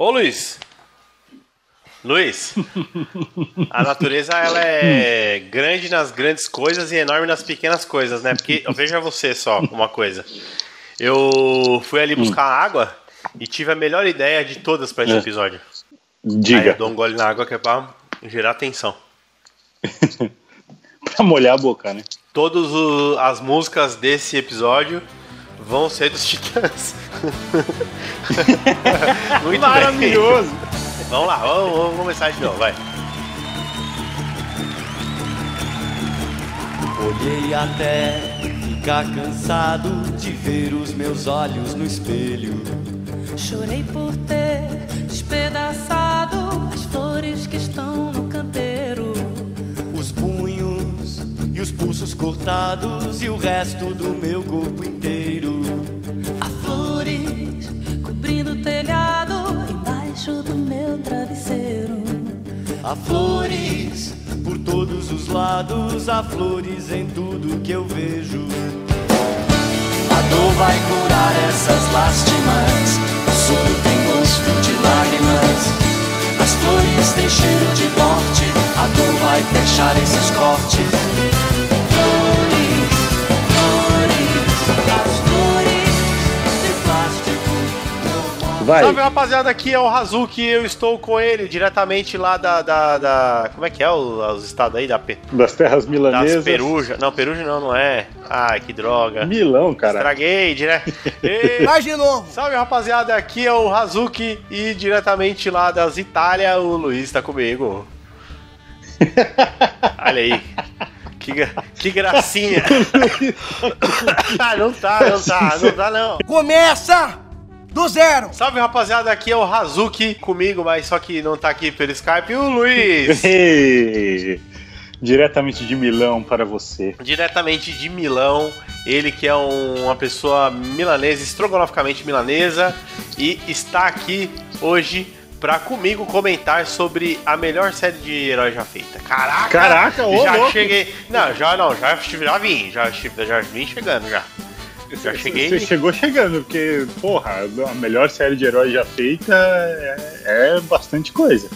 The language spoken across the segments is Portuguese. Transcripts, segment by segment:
Ô Luiz. Luiz. A natureza ela é grande nas grandes coisas e enorme nas pequenas coisas, né? Porque veja você só uma coisa. Eu fui ali buscar água e tive a melhor ideia de todas para esse É. episódio. Aí Diga, eu dou um gole na água que é pra gerar atenção. pra molhar a boca, né? Todas as músicas desse episódio vão ser dos Titãs. Muito Maravilhoso! bem. Vamos lá, vamos, vamos começar de novo, vai. Olhei até ficar cansado de ver os meus olhos no espelho. Chorei por ter despedaçado as flores que estão no canteiro. Os punhos e os pulsos cortados e o resto do meu corpo inteiro. Há flores por todos os lados, há flores em tudo que eu vejo. A dor vai curar essas lástimas, o soro tem gosto de lágrimas. As flores têm cheiro de morte, a dor vai fechar esses cortes. Flores, flores, Vai, Salve rapaziada, aqui é o Hazuki, eu estou com ele diretamente lá da. da, da- como é que é o- os estados aí? Da, das terras das milanesas. Peruja. Não, Peruja não, não é. Ai, que droga. Milão, cara. Estraguei, né? E- Faz de novo. Salve rapaziada, aqui é o Hazuki e diretamente lá das Itália, o Luiz tá comigo. Olha aí. Que, que gracinha. Ah, não tá, não tá, não tá não. Começa do zero. Salve rapaziada, aqui é o Hazuki comigo, mas só que não tá aqui pelo Skype, o Luiz. Diretamente de Milão para você. diretamente de Milão, ele que é um- uma pessoa milanesa, estrogonoficamente milanesa, e está aqui hoje pra comigo comentar sobre a melhor série de heróis já feita. Caraca! Caraca, ô, Já louco. cheguei. Não, já não, já, já vim, já, já vim chegando já. Já cheguei. Você chegou chegando, porque, porra, a melhor série de heróis já feita é, é bastante coisa.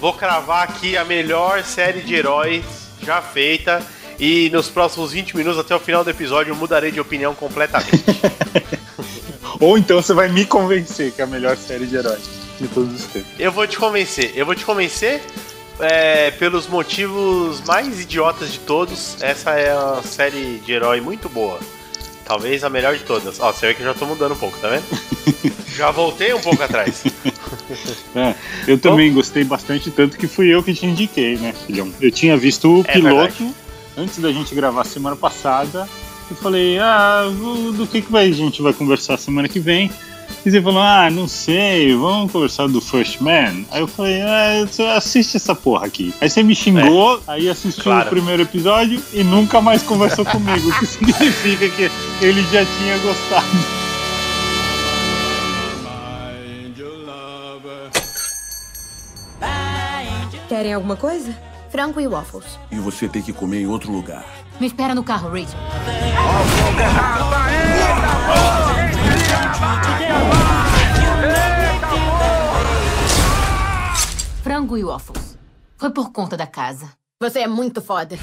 Vou cravar aqui a melhor série de heróis já feita. E nos próximos 20 minutos, até o final do episódio, eu mudarei de opinião completamente. Ou então você vai me convencer que é a melhor série de heróis de todos os tempos. Eu vou te convencer. Eu vou te convencer é, pelos motivos mais idiotas de todos. Essa é uma série de herói muito boa. Talvez a melhor de todas. Ó, você vê que eu já tô mudando um pouco, tá vendo? já voltei um pouco atrás. É, eu também gostei bastante, tanto que fui eu que te indiquei, né, filhão? Eu tinha visto o É piloto verdade. antes da gente gravar semana passada. Eu falei, ah, do que, que vai, a gente vai conversar semana que vem? E você falou, ah, não sei, vamos conversar do First Man? Aí eu falei, ah, você assiste essa porra aqui. Aí você me xingou, aí assistiu Claro. o primeiro episódio e nunca mais conversou comigo, o que significa que ele já tinha gostado. Querem alguma coisa? Frango e waffles. E você tem que comer em outro lugar. Me espera no carro, Rachel. Frango e waffles. Foi por conta da casa. Você é muito foda.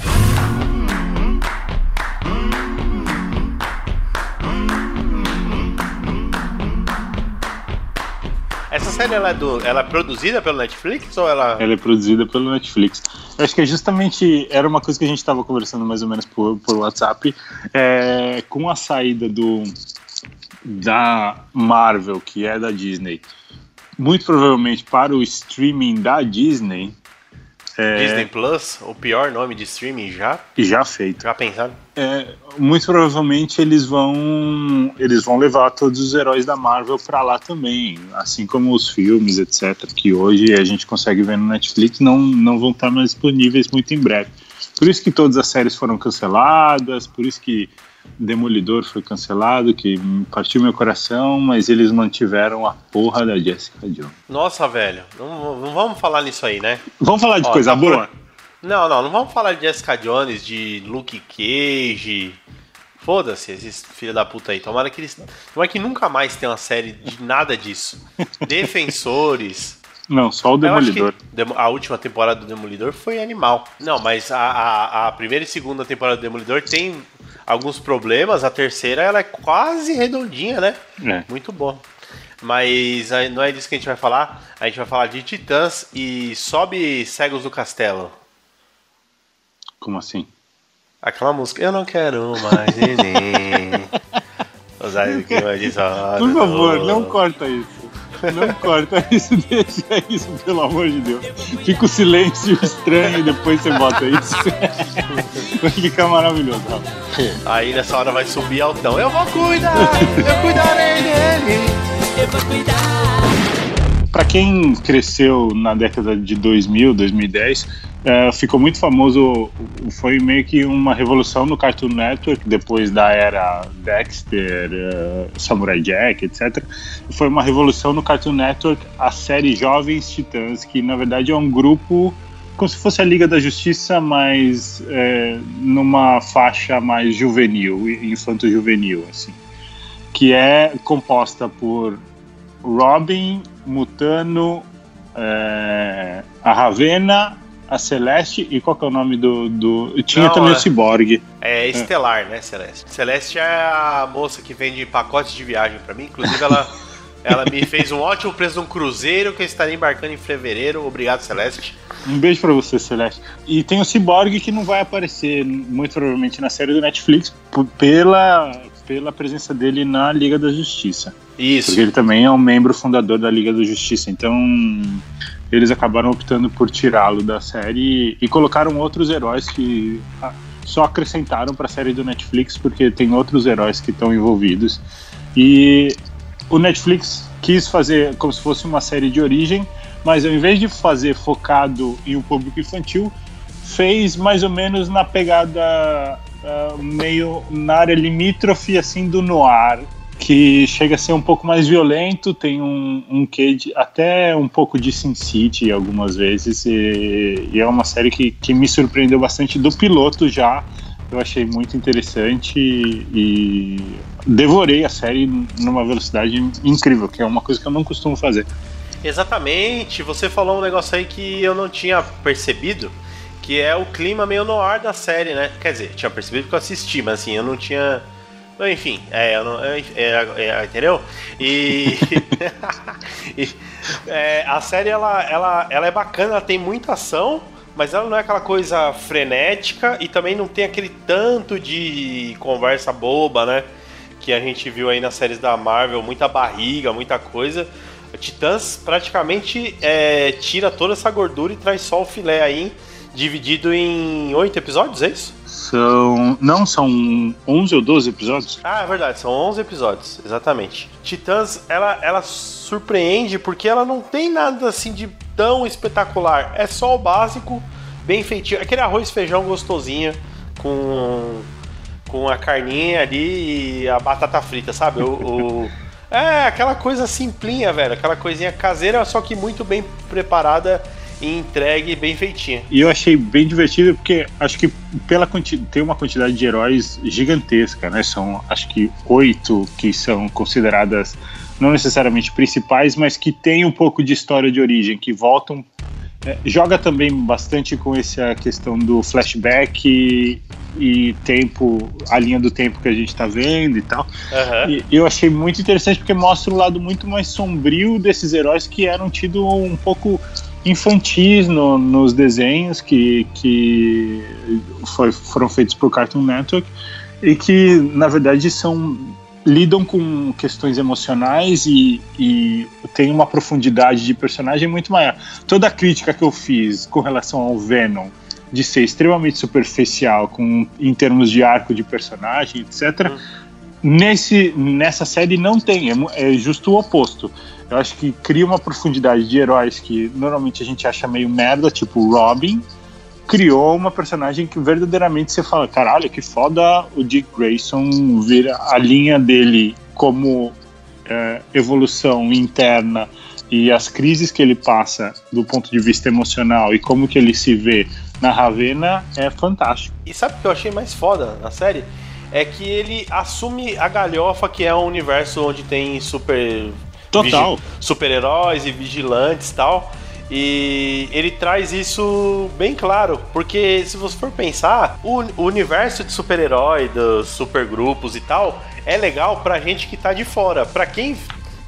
Essa série ela é, do, ela é produzida pelo Netflix ou ela. Ela é produzida pelo Netflix. Eu acho que é justamente. Era uma coisa que a gente estava conversando mais ou menos por, por WhatsApp. é, com a saída do da Marvel, que é da Disney, muito provavelmente para o streaming da Disney, é, Disney Plus, o pior nome de streaming já? já feito. Já pensaram? É, muito provavelmente eles vão eles vão levar todos os heróis da Marvel para lá também, assim como os filmes, etc, que hoje a gente consegue ver no Netflix, não não vão estar mais disponíveis muito em breve. Por isso que todas as séries foram canceladas, por isso que Demolidor foi cancelado, que partiu meu coração, mas eles mantiveram a porra da Jessica Jones. Nossa, velho. Não, não vamos falar nisso aí, né? Vamos falar de Ó, coisa tá boa? Não, não, não vamos falar de Jessica Jones, de Luke Cage. Foda-se esses filha da puta aí. Tomara que eles. Tomara que nunca mais tenha uma série de nada disso. Defensores. Não, só o Demolidor. Demo- A última temporada do Demolidor foi animal. Não, mas a, a, a primeira e segunda temporada do Demolidor tem alguns problemas. A terceira ela é quase redondinha, né? É. Muito bom. Mas não é disso que a gente vai falar. A gente vai falar de Titãs e sobe Cegos do Castelo. Como assim? Aquela música. Eu não quero mais diz, ah, Por favor, não corta isso. Não corta isso, deixa isso, pelo amor de Deus. Fica o silêncio estranho e depois você bota isso. Vai ficar maravilhoso. Aí nessa hora vai subir altão. Eu vou cuidar! Eu cuidarei dele! Pra quem cresceu na década de 2000, 2010, eh, ficou muito famoso. Foi meio que uma revolução no Cartoon Network depois da era Dexter, eh, Samurai Jack, etc. Foi uma revolução no Cartoon Network a série Jovens Titãs, que na verdade é um grupo como se fosse a Liga da Justiça, mas eh, numa faixa mais juvenil, infanto-juvenil, assim, que é composta por Robin, Mutano, é, a Ravena, a Celeste e qual que é o nome do. do... Tinha Não, também é- o Cyborg. É Estelar, né, Celeste? Celeste é a moça que vende pacotes de viagem pra mim. Inclusive, ela, ela me fez um ótimo preço de um cruzeiro que eu estarei embarcando em fevereiro. Obrigado, Celeste. Um beijo pra você, Celeste. E tem o Cyborg que não vai aparecer, muito provavelmente, na série do Netflix, pela, pela presença dele na Liga da Justiça. Isso. Porque ele também é um membro fundador da Liga da Justiça. Então, eles acabaram optando por tirá-lo da série e colocaram outros heróis que ah, só acrescentaram para a série do Netflix, porque tem outros heróis que estão envolvidos. E o Netflix quis fazer como se fosse uma série de origem, mas ao invés de fazer focado em um público infantil, fez mais ou menos na pegada ah, meio na área limítrofe assim do noir, que chega a ser um pouco mais violento, tem um, um quê de, até um pouco de Sin City algumas vezes, e, e é uma série que, que me surpreendeu bastante do piloto já. Eu achei muito interessante e, devorei a série numa velocidade incrível, que é uma coisa que eu não costumo fazer. Exatamente. Você falou um negócio aí que eu não tinha percebido, que é o clima meio no ar da série, né? Quer dizer, tinha percebido porque eu assisti, mas assim, eu não tinha. Enfim, é, eu não, é, é, é, entendeu? E, é, a série ela, ela, ela é bacana, ela tem muita ação, mas ela não é aquela coisa frenética e também não tem aquele tanto de conversa boba, né? Que a gente viu aí nas séries da Marvel, muita barriga, muita coisa. Titãs praticamente é, tira toda essa gordura e traz só o filé aí, dividido em oito episódios, é isso? São. Não, são 11 ou 12 episódios? Ah, é verdade, são 11 episódios, exatamente. Titãs, ela, ela surpreende porque ela não tem nada assim de tão espetacular. É só o básico, bem feitinho. Aquele arroz feijão gostosinho com, com a carninha ali e a batata frita, sabe? O, o- é aquela coisa simplinha, velho. Aquela coisinha caseira, só que muito bem preparada e entregue bem feitinha. E eu achei bem divertido porque acho que pela tem uma quantidade de heróis gigantesca, né? São acho que oito que são consideradas não necessariamente principais, mas que tem um pouco de história de origem, que voltam. é, joga também bastante com essa questão do flashback e, e tempo, a linha do tempo que a gente tá vendo e tal. Aham. E eu achei muito interessante porque mostra o lado muito mais sombrio desses heróis que eram tidos um pouco infantis no- nos desenhos que, que foi- foram feitos por Cartoon Network e que na verdade são lidam com questões emocionais e, e tem uma profundidade de personagem muito maior. Toda a crítica que eu fiz com relação ao Venom de ser extremamente superficial com, em termos de arco de personagem, etc. Nesse, nessa série não tem, é, é justo o oposto. Eu acho que cria uma profundidade de heróis que normalmente a gente acha meio merda, tipo Robin, criou uma personagem que verdadeiramente você fala, caralho, que foda o Dick Grayson vira a linha dele como é, evolução interna e as crises que ele passa do ponto de vista emocional e como que ele se vê na Ravena é fantástico. E sabe o que eu achei mais foda na série? é que ele assume a galhofa que é um universo onde tem super Total. super-heróis e vigilantes e tal. E ele traz isso bem claro, porque se você for pensar, o, universo de super-herói, dos supergrupos e tal, é legal pra gente que tá de fora. Pra quem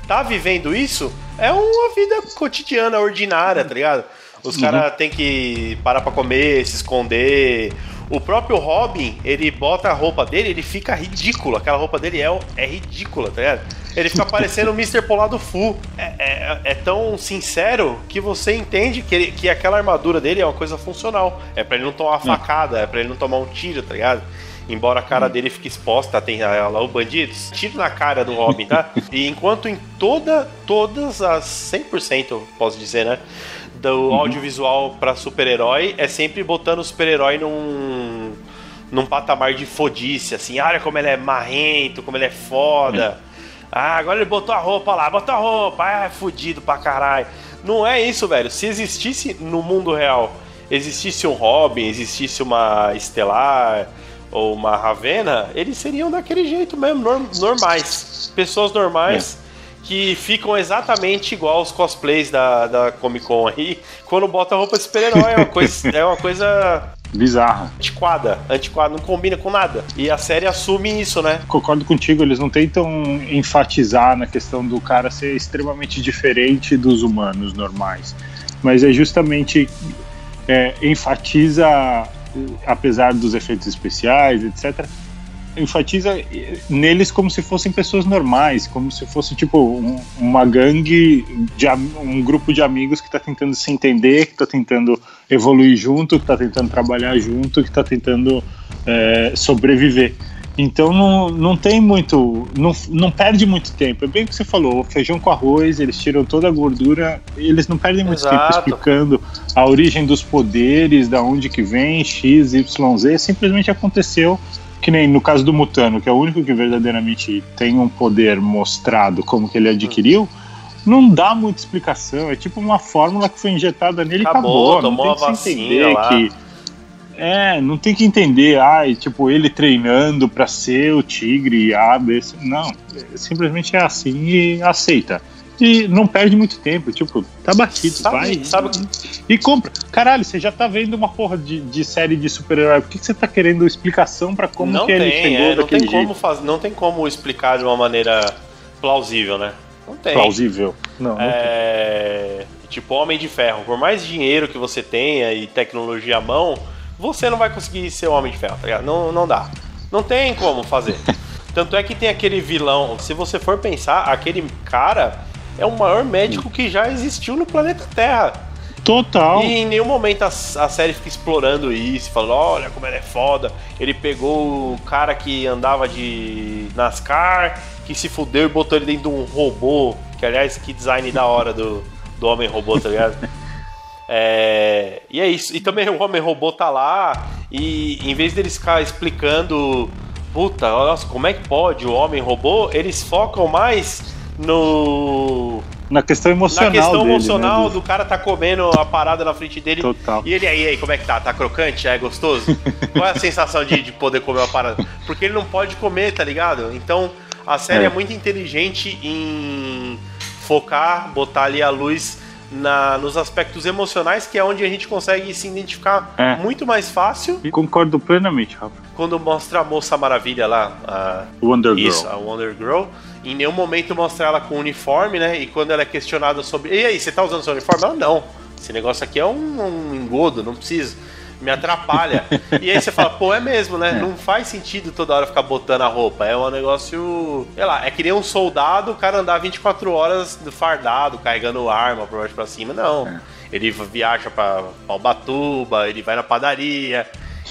tá vivendo isso, é uma vida cotidiana, ordinária, tá ligado? Os caras têm que parar pra comer, se esconder. O próprio Robin, ele bota a roupa dele, ele fica ridículo. Aquela roupa dele é, é ridícula, tá ligado? Ele fica parecendo o Mr. Polado Full. É, é- é tão sincero que você entende que, ele- que aquela armadura dele é uma coisa funcional. É pra ele não tomar uma facada, é pra ele não tomar um tiro, tá ligado? Embora a cara dele fique exposta, tem ah, lá o bandidos. Tiro na cara do Robin, tá? E enquanto em toda, todas as 100%, eu posso dizer, né? Do audiovisual pra super-herói, é sempre botando o super-herói num num patamar de fodice, assim, olha como ele é marrento, como ele é foda. Ah, agora ele botou a roupa lá, botou a roupa, ah, é fudido pra caralho. Não é isso, velho. Se existisse no mundo real, existisse um Robin, existisse uma Estelar ou uma Ravena, eles seriam daquele jeito mesmo, norm- normais. Pessoas normais que ficam exatamente igual os cosplays da, da Comic Con aí, quando bota a roupa de super-herói. É uma coisa. É uma coisa Bizarra. antiquada, antiquada, não combina com nada. E a série assume isso, né? Concordo contigo, eles não tentam enfatizar na questão do cara ser extremamente diferente dos humanos normais. Mas é justamente é, enfatiza, apesar dos efeitos especiais, etc., enfatiza neles como se fossem pessoas normais, como se fosse tipo um- uma gangue, de, um grupo de amigos que está tentando se entender, que está tentando evoluir junto, que está tentando trabalhar junto, que está tentando é, sobreviver. Então não, não tem muito. Não, não perde muito tempo. É bem o que você falou: feijão com arroz, eles tiram toda a gordura, eles não perdem muito tempo Exato. explicando a origem dos poderes, da onde que vem, X, Y, Z. Simplesmente aconteceu. Que nem no caso do Mutano, que é o único que verdadeiramente tem um poder mostrado como que ele adquiriu, não dá muita explicação. É tipo uma fórmula que foi injetada nele e Acabou, acabou. tomou não tem que se entender lá. que é, não tem que entender, ai, tipo, ele treinando pra ser o tigre, A, B. Não, simplesmente é assim e aceita. E não perde muito tempo, tipo, tá batido, Sabe- vai sabe- e compra. Caralho, você já tá vendo uma porra de, de série de super-herói, por que, que você tá querendo explicação pra como não que ele tem, chegou é, não tem como fazer, não tem como explicar de uma maneira plausível, né? Não tem. Plausível. Não, não. É, tipo Homem de Ferro, por mais dinheiro que você tenha e tecnologia à mão, você não vai conseguir ser Homem de Ferro, tá ligado? Não, não dá. Não tem como fazer. Tanto é que tem aquele vilão, se você for pensar, aquele cara é o maior médico que já existiu no planeta Terra. Total. E em nenhum momento a, a série fica explorando isso, falando, olha como ele é foda. Ele pegou o cara que andava de NASCAR, que se fudeu e botou ele dentro de um robô. Que aliás, que design da hora do, do homem robô, tá ligado? É, e é isso. E também o homem robô tá lá e em vez deles ficar explicando, puta, nossa, como é que pode o homem robô, eles focam mais no Na questão emocional na questão dele, emocional né, do cara tá comendo a parada na frente dele. Total. E ele aí, aí, como é que tá? Tá crocante? É gostoso? Qual é a sensação de, de poder comer uma parada? Porque ele não pode comer, tá ligado? Então a série é, É. muito inteligente em focar, botar ali a luz na, nos aspectos emocionais, que é onde a gente consegue se identificar É. muito mais fácil E Concordo plenamente, Rafa. quando mostra a moça maravilha lá, a, Wonder Girl. isso, a Wonder Girl. Em nenhum momento mostra ela com uniforme, né? E quando ela é questionada sobre. E aí, você tá usando seu uniforme? Ela não. Esse negócio aqui é um, um engodo, não preciso. Me atrapalha. e aí você fala, pô, é mesmo, né? Não faz sentido toda hora ficar botando a roupa. É um negócio. Sei lá, é que nem um soldado, o cara andar 24 horas fardado, carregando arma pra baixo pra cima. Não. Ele viaja pra, Ubatuba, ele vai na padaria,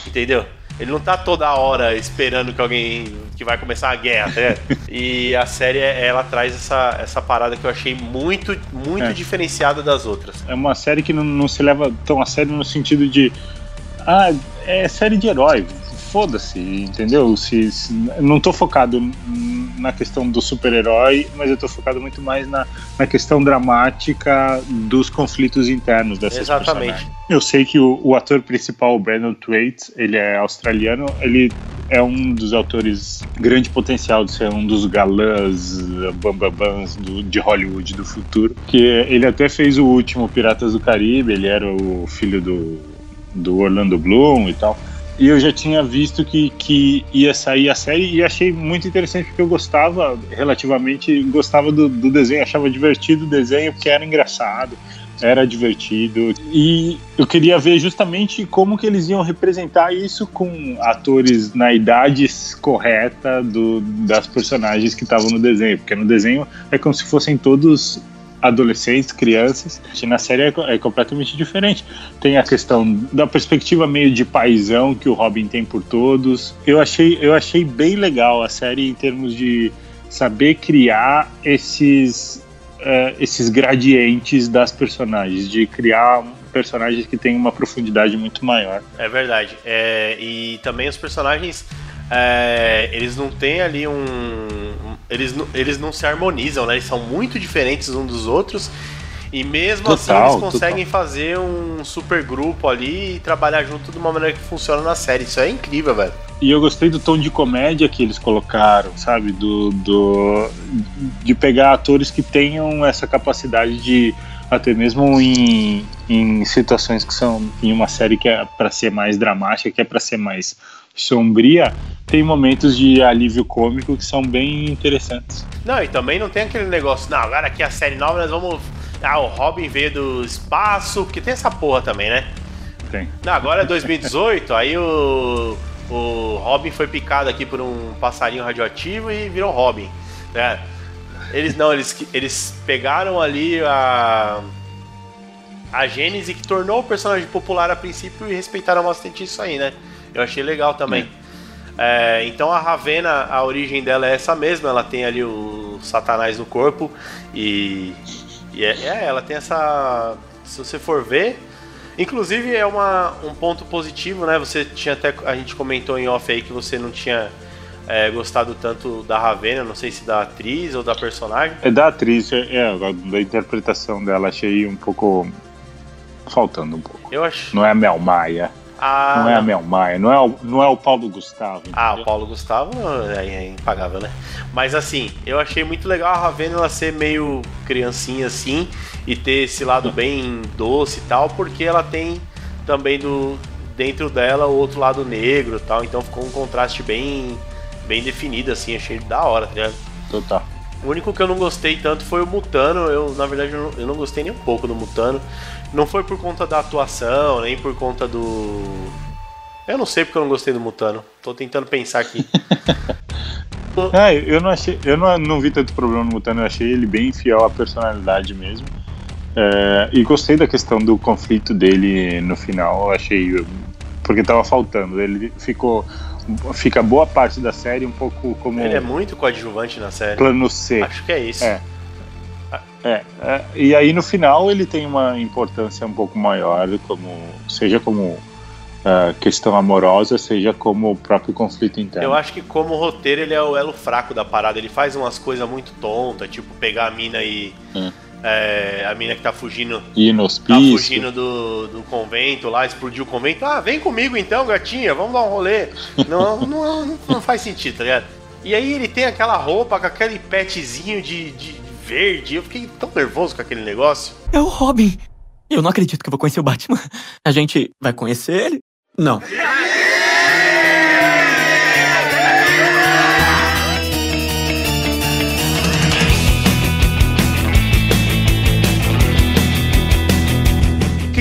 entendeu? Ele não tá toda hora esperando que alguém. que vai começar a guerra, ligado? E a série, ela traz essa, essa parada que eu achei muito, muito É. diferenciada das outras. É uma série que não, não se leva tão a sério no sentido de. Ah, é série de herói. Foda-se, entendeu? Se, se- não tô focado na questão do super-herói, mas eu tô focado muito mais na, na questão dramática dos conflitos internos dessas Exatamente. personagens. Eu sei que o, o ator principal, o Brandon Thwaites, ele é australiano, ele é um dos autores grande potencial de ser um dos galãs bambabans do, de Hollywood do futuro. Que ele até fez o último Piratas do Caribe, ele era o filho do, do Orlando Bloom e tal. E eu já tinha visto que, que ia sair a série e achei muito interessante porque eu gostava, relativamente, gostava do, do desenho, achava divertido o desenho porque era engraçado era divertido. E eu queria ver justamente como que eles iam representar isso com atores na idade correta do, das personagens que estavam no desenho, porque no desenho é como se fossem todos adolescentes, crianças, na série é, é, completamente diferente. Tem a questão da perspectiva meio de paisão que o Robin tem por todos. Eu achei, eu achei bem legal a série em termos de saber criar esses uh, esses gradientes das personagens, de criar personagens que têm uma profundidade muito maior. É verdade. É, e também os personagens é, eles não têm ali um. Eles, eles não se harmonizam, né? Eles são muito diferentes uns dos outros. E mesmo total, assim eles conseguem total. fazer um super grupo ali e trabalhar junto de uma maneira que funciona na série. Isso é incrível, velho. E eu gostei do tom de comédia que eles colocaram, sabe? Do, do, de pegar atores que tenham essa capacidade de, até mesmo em, em situações que são em uma série que é para ser mais dramática, que é para ser mais sombria, tem momentos de alívio cômico que são bem interessantes. Não, e também não tem aquele negócio, não, agora aqui a série nova nós vamos ah, o Robin veio do espaço, porque tem essa porra também, né? Tem. Não, agora é 2018, aí o, o Robin foi picado aqui por um passarinho radioativo e virou Robin. Né? Eles não, eles, eles pegaram ali a, a Gênese que tornou o personagem popular a princípio e respeitaram bastante isso aí, né? Eu achei legal também. É, então a Ravena, a origem dela é essa mesma, ela tem ali o Satanás no corpo e e é, é, ela tem essa. Se você for ver. Inclusive é uma, um ponto positivo, né? Você tinha até. A gente comentou em off aí que você não tinha é, gostado tanto da Ravena, não sei se da atriz ou da personagem. É da atriz, é, é da interpretação dela, achei um pouco. faltando um pouco. Eu acho. Não é a Mel Maia. Ah, não é a Mel Maia, não é o, não é o Paulo Gustavo. Entendeu? Ah, o Paulo Gustavo é, é, impagável, né? Mas assim, eu achei muito legal a Ravena ela ser meio criancinha assim e ter esse lado bem doce e tal, porque ela tem também do dentro dela o outro lado negro e tal, então ficou um contraste bem bem definido assim, achei da hora, tá ligado? Total. O único que eu não gostei tanto foi o Mutano. Eu, na verdade, eu não, eu não gostei nem um pouco do Mutano. Não foi por conta da atuação, nem por conta do. Eu não sei porque eu não gostei do Mutano. Tô tentando pensar aqui. ah, eu não achei. Eu não, não vi tanto problema no Mutano, eu achei ele bem fiel à personalidade mesmo. É, e gostei da questão do conflito dele no final, eu achei. Porque tava faltando. Ele ficou. Fica boa parte da série um pouco como. Ele é muito coadjuvante na série. Plano C. Acho que é isso. É. É, é, e aí no final ele tem uma importância um pouco maior, como seja como uh, questão amorosa, seja como o próprio conflito interno. Eu acho que como roteiro ele é o elo fraco da parada. Ele faz umas coisas muito tontas, tipo pegar a mina e é. É, a mina que tá fugindo. E no Tá fugindo do, do convento lá, explodiu o convento. Ah, vem comigo então, gatinha, vamos dar um rolê. não, não, não, não, faz sentido, tá ligado? E aí ele tem aquela roupa com aquele petzinho de, de verde. Eu fiquei tão nervoso com aquele negócio. É o Robin. Eu não acredito que eu vou conhecer o Batman. A gente vai conhecer ele? Não.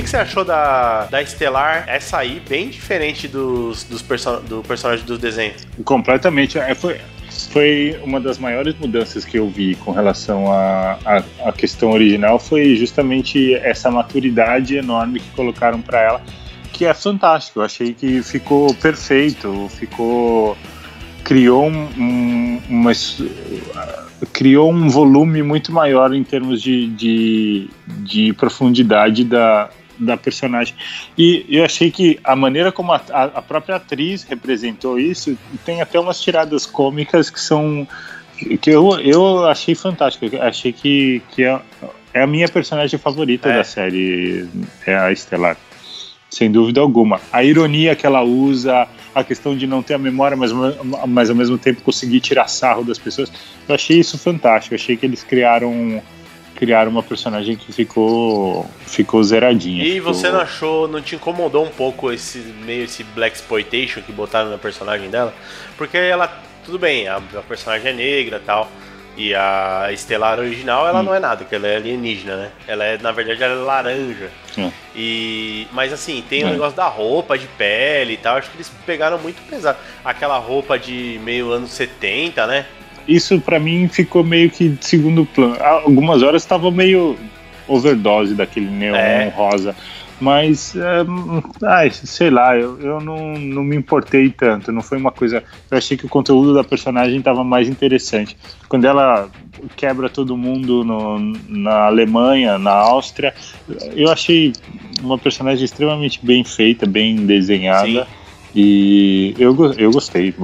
Que, você achou da, da Estelar? Essa aí, bem diferente dos, dos person do personagem do desenho. Completamente. É, foi, foi uma das maiores mudanças que eu vi com relação à a, questão original foi justamente essa maturidade enorme que colocaram para ela, que é fantástico. Eu achei que ficou perfeito, ficou criou um, um, uma, criou um volume muito maior em termos de, de, de profundidade da, da personagem. E eu achei que a maneira como a, a própria atriz representou isso tem até umas tiradas cômicas que são que eu, eu achei fantástico. achei que, que é, é a minha personagem favorita é. da série, é a Estelar. sem dúvida alguma. A ironia que ela usa, a questão de não ter a memória, mas, mas ao mesmo tempo conseguir tirar sarro das pessoas, eu achei isso fantástico. Eu achei que eles criaram criaram uma personagem que ficou ficou zeradinha. E ficou... você não achou, não te incomodou um pouco esse meio esse black exploitation que botaram na personagem dela? Porque ela, tudo bem, a, a personagem é negra, tal. E a Estelar original, ela hum. não é nada, porque ela é alienígena, né? Ela é, na verdade, ela é laranja. Hum. E, mas assim, tem o um é. negócio da roupa de pele e tal. Acho que eles pegaram muito pesado. Aquela roupa de meio anos 70, né? Isso para mim ficou meio que de segundo plano. Algumas horas estava meio overdose daquele neon é. rosa. Mas, é, ai, sei lá, eu, eu não, não me importei tanto. Não foi uma coisa. Eu achei que o conteúdo da personagem estava mais interessante. Quando ela quebra todo mundo no, na Alemanha, na Áustria, eu achei uma personagem extremamente bem feita, bem desenhada. Sim. E eu, eu gostei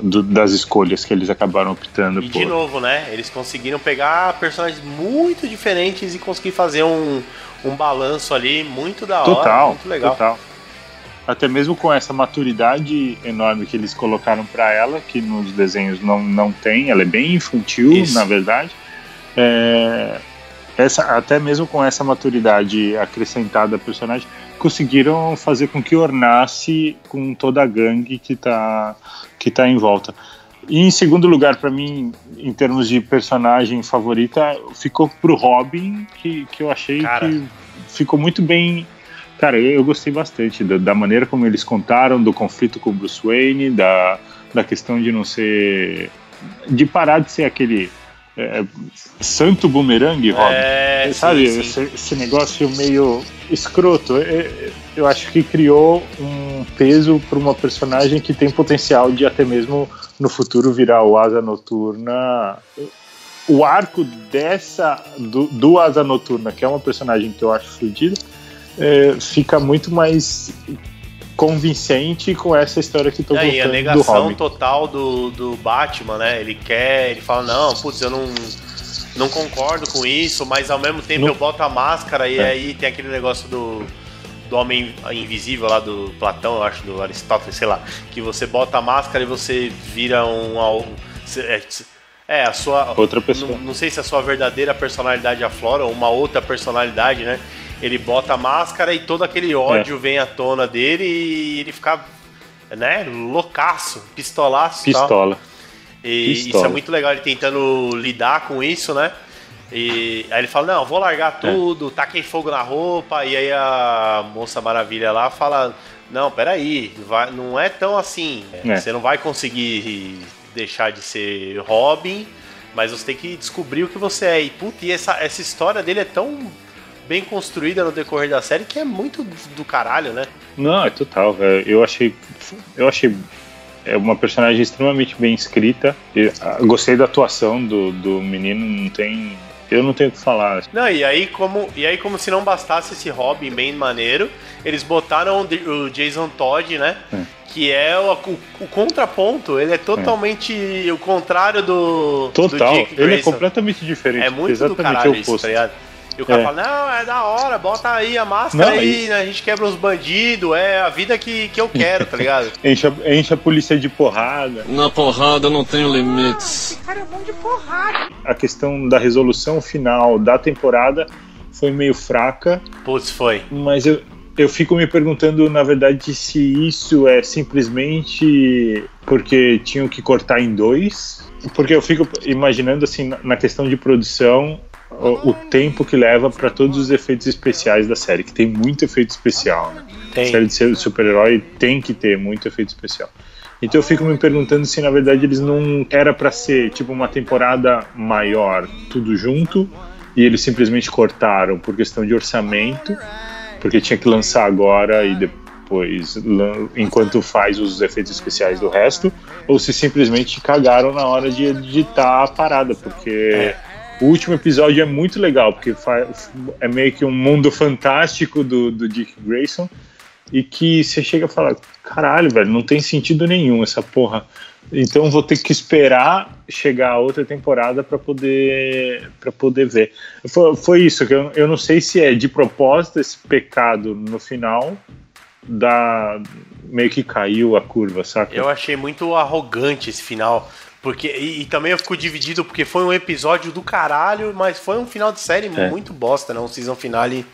do, das escolhas que eles acabaram optando e por. de novo, né? Eles conseguiram pegar personagens muito diferentes e conseguir fazer um, um balanço ali muito da hora, total, muito legal. Total. Até mesmo com essa maturidade enorme que eles colocaram para ela, que nos desenhos não, não tem, ela é bem infantil, Isso. na verdade. É, essa, até mesmo com essa maturidade acrescentada à personagem, conseguiram fazer com que ornasse com toda a gangue que está que tá em volta. E em segundo lugar, para mim, em termos de personagem favorita, ficou pro Robin, que, que eu achei Cara. que ficou muito bem. Cara, eu, eu gostei bastante da, da, maneira como eles contaram, do conflito com o Bruce Wayne, da, da questão de não ser. de parar de ser aquele. É, santo bumerangue, Robin. É, Sabe, sim, sim. Esse, esse, negócio meio escroto. É, é, eu acho que criou um peso para uma personagem que tem potencial de até mesmo no futuro virar o Asa Noturna. O arco dessa do, do Asa Noturna, que é uma personagem que eu acho fodida, é, fica muito mais convincente com essa história que tô é, e a negação do total do, do Batman, né? Ele quer, ele fala, não, putz, eu não não concordo com isso, mas ao mesmo tempo não. eu boto a máscara e é. aí tem aquele negócio do do Homem Invisível lá do Platão, eu acho, do Aristóteles, sei lá, que você bota a máscara e você vira um. um é, é, a sua. Outra pessoa. Não, não, sei se a sua verdadeira personalidade aflora ou uma outra personalidade, né? Ele bota a máscara e todo aquele ódio é. vem à tona dele e ele fica, né, loucaço, pistolaço. Pistola. Tal. E Pistola. isso é muito legal, ele tentando lidar com isso, né? E aí ele fala, não, vou largar é. tudo, é. taquei fogo na roupa, e aí a moça maravilha lá fala, não, peraí, vai, não é tão assim. É. Você não vai conseguir deixar de ser Robin, mas você tem que descobrir o que você é. E, putz, e essa, essa história dele é tão bem construída no decorrer da série que é muito do caralho, né? Não, é total. Eu achei. Eu achei. É uma personagem extremamente bem escrita. Eu, ah, gostei da atuação do, do menino, não tem eu não tenho o que falar. Não, e aí, como, e aí, como se não bastasse esse Robin bem maneiro, eles botaram o Jason Todd, né? É. Que é o, o, o, contraponto, ele é totalmente é. o contrário do. Total, do ele é completamente diferente. É muito exatamente do caralho isso, tá? E o cara é. fala, não, é da hora, bota aí a máscara não, aí, né? a gente quebra os bandidos, é a vida que, que eu quero, tá ligado? enche, a, enche a polícia de porrada. Na porrada não tenho limites. Esse cara é bom de porrada. A questão da resolução final da temporada foi meio fraca. Putz, foi. Mas eu, eu fico me perguntando, na verdade, se isso é simplesmente porque tinham que cortar em dois. Porque eu fico imaginando, assim, na questão de produção, o, o tempo que leva para todos os efeitos especiais da série, que tem muito efeito especial. Né? Tem. Série de super-herói tem que ter muito efeito especial. Então eu fico me perguntando se na verdade eles não era para ser tipo uma temporada maior, tudo junto, e eles simplesmente cortaram por questão de orçamento, porque tinha que lançar agora e depois enquanto faz os efeitos especiais do resto, ou se simplesmente cagaram na hora de editar a parada, porque é o último episódio é muito legal, porque é meio que um mundo fantástico do, do Dick Grayson e que você chega a falar, caralho, velho, não tem sentido nenhum essa porra Então vou ter que esperar chegar a outra temporada para poder para poder ver. Foi, foi isso que eu, eu não sei se é de propósito esse pecado no final da meio que caiu a curva, saca? Eu achei muito arrogante esse final. Porque, e, e também eu fico dividido porque foi um episódio do caralho, mas foi um final de série É. muito bosta, né? Um season finale.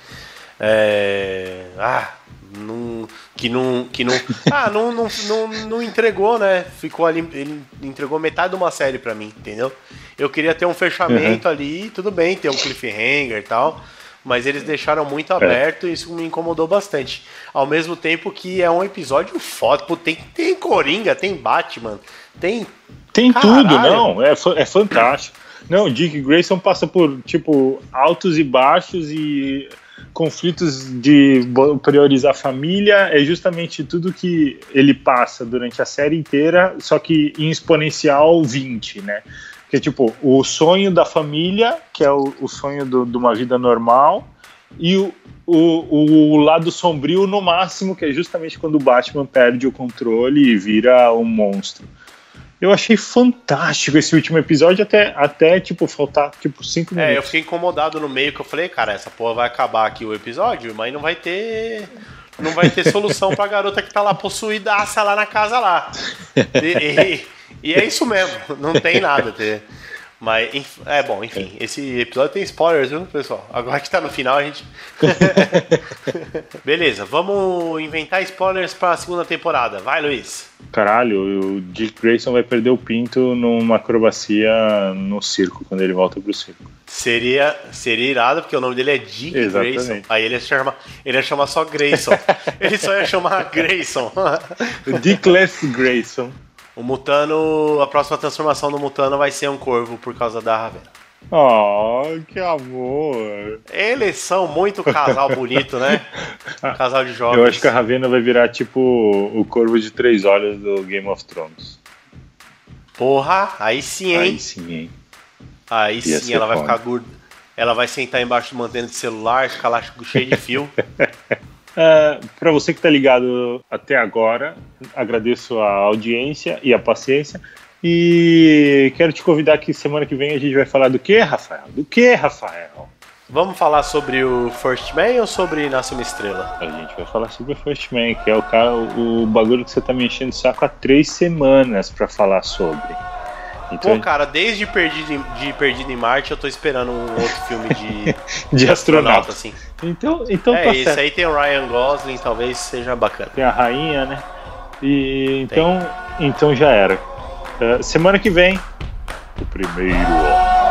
É, ah, não, que não. Que não ah, não, não, não, não entregou, né? Ficou ali. Ele entregou metade de uma série pra mim, entendeu? Eu queria ter um fechamento ali, tudo bem, ter um cliffhanger e tal. Mas eles deixaram muito É. aberto e isso me incomodou bastante. Ao mesmo tempo que é um episódio foda. Pô, tem, tem Coringa, tem Batman, tem. Tem Caralho. tudo, não, é, é fantástico. Não, Dick Grayson passa por, tipo, altos e baixos e conflitos de priorizar a família, é justamente tudo que ele passa durante a série inteira, só que em exponencial 20, né? Que é tipo, o sonho da família, que é o, o sonho do- de uma vida normal, e o, o, o lado sombrio no máximo, que é justamente quando o Batman perde o controle e vira um monstro. Eu achei fantástico esse último episódio, até, até tipo, faltar tipo cinco É, eu minutos. fiquei incomodado no meio que eu falei, cara, essa porra vai acabar aqui o episódio, mas não vai ter. Não vai ter solução pra garota que tá lá possuídaça lá na casa lá. E, e- e é isso mesmo, não tem nada. Ter. Mas, é bom, enfim, esse episódio tem spoilers, viu, pessoal? Agora que tá no final, a gente. Beleza, vamos inventar spoilers pra segunda temporada. Vai, Luiz. Caralho, o Dick Grayson vai perder o pinto numa acrobacia no circo, quando ele volta pro circo. Seria, seria irado, porque o nome dele é Dick Exatamente. Grayson. Aí ele ia, chamar, ele ia chamar só Grayson. ele só ia chamar Grayson. Dickless Grayson. O Mutano, a próxima transformação do Mutano vai ser um corvo por causa da Ravena. Oh, que amor. Eles são muito casal bonito, né? Casal de jovens. Eu acho que a Ravena vai virar tipo o corvo de três olhos do Game of Thrones. Porra, aí sim, hein? Aí sim, hein? Aí Ia sim, ela vai foda. ficar gorda. Ela vai sentar embaixo do mantendo de celular, ficar lá cheio de fio. É, para você que está ligado até agora, agradeço a audiência e a paciência. E quero te convidar que semana que vem a gente vai falar do que, Rafael? Do que, Rafael? Vamos falar sobre o First Man ou sobre Nasce uma Estrela? A gente vai falar sobre o First Man, que é o, cara, o bagulho que você tá me enchendo o saco há três semanas para falar sobre. Pô, cara, desde Perdido em, de Perdido em Marte eu tô esperando um outro filme de, de astronauta. assim. Então, então é, tá esse certo. aí tem o Ryan Gosling, talvez seja bacana. Tem a rainha, né? E então, então já era. Uh, semana que vem, o primeiro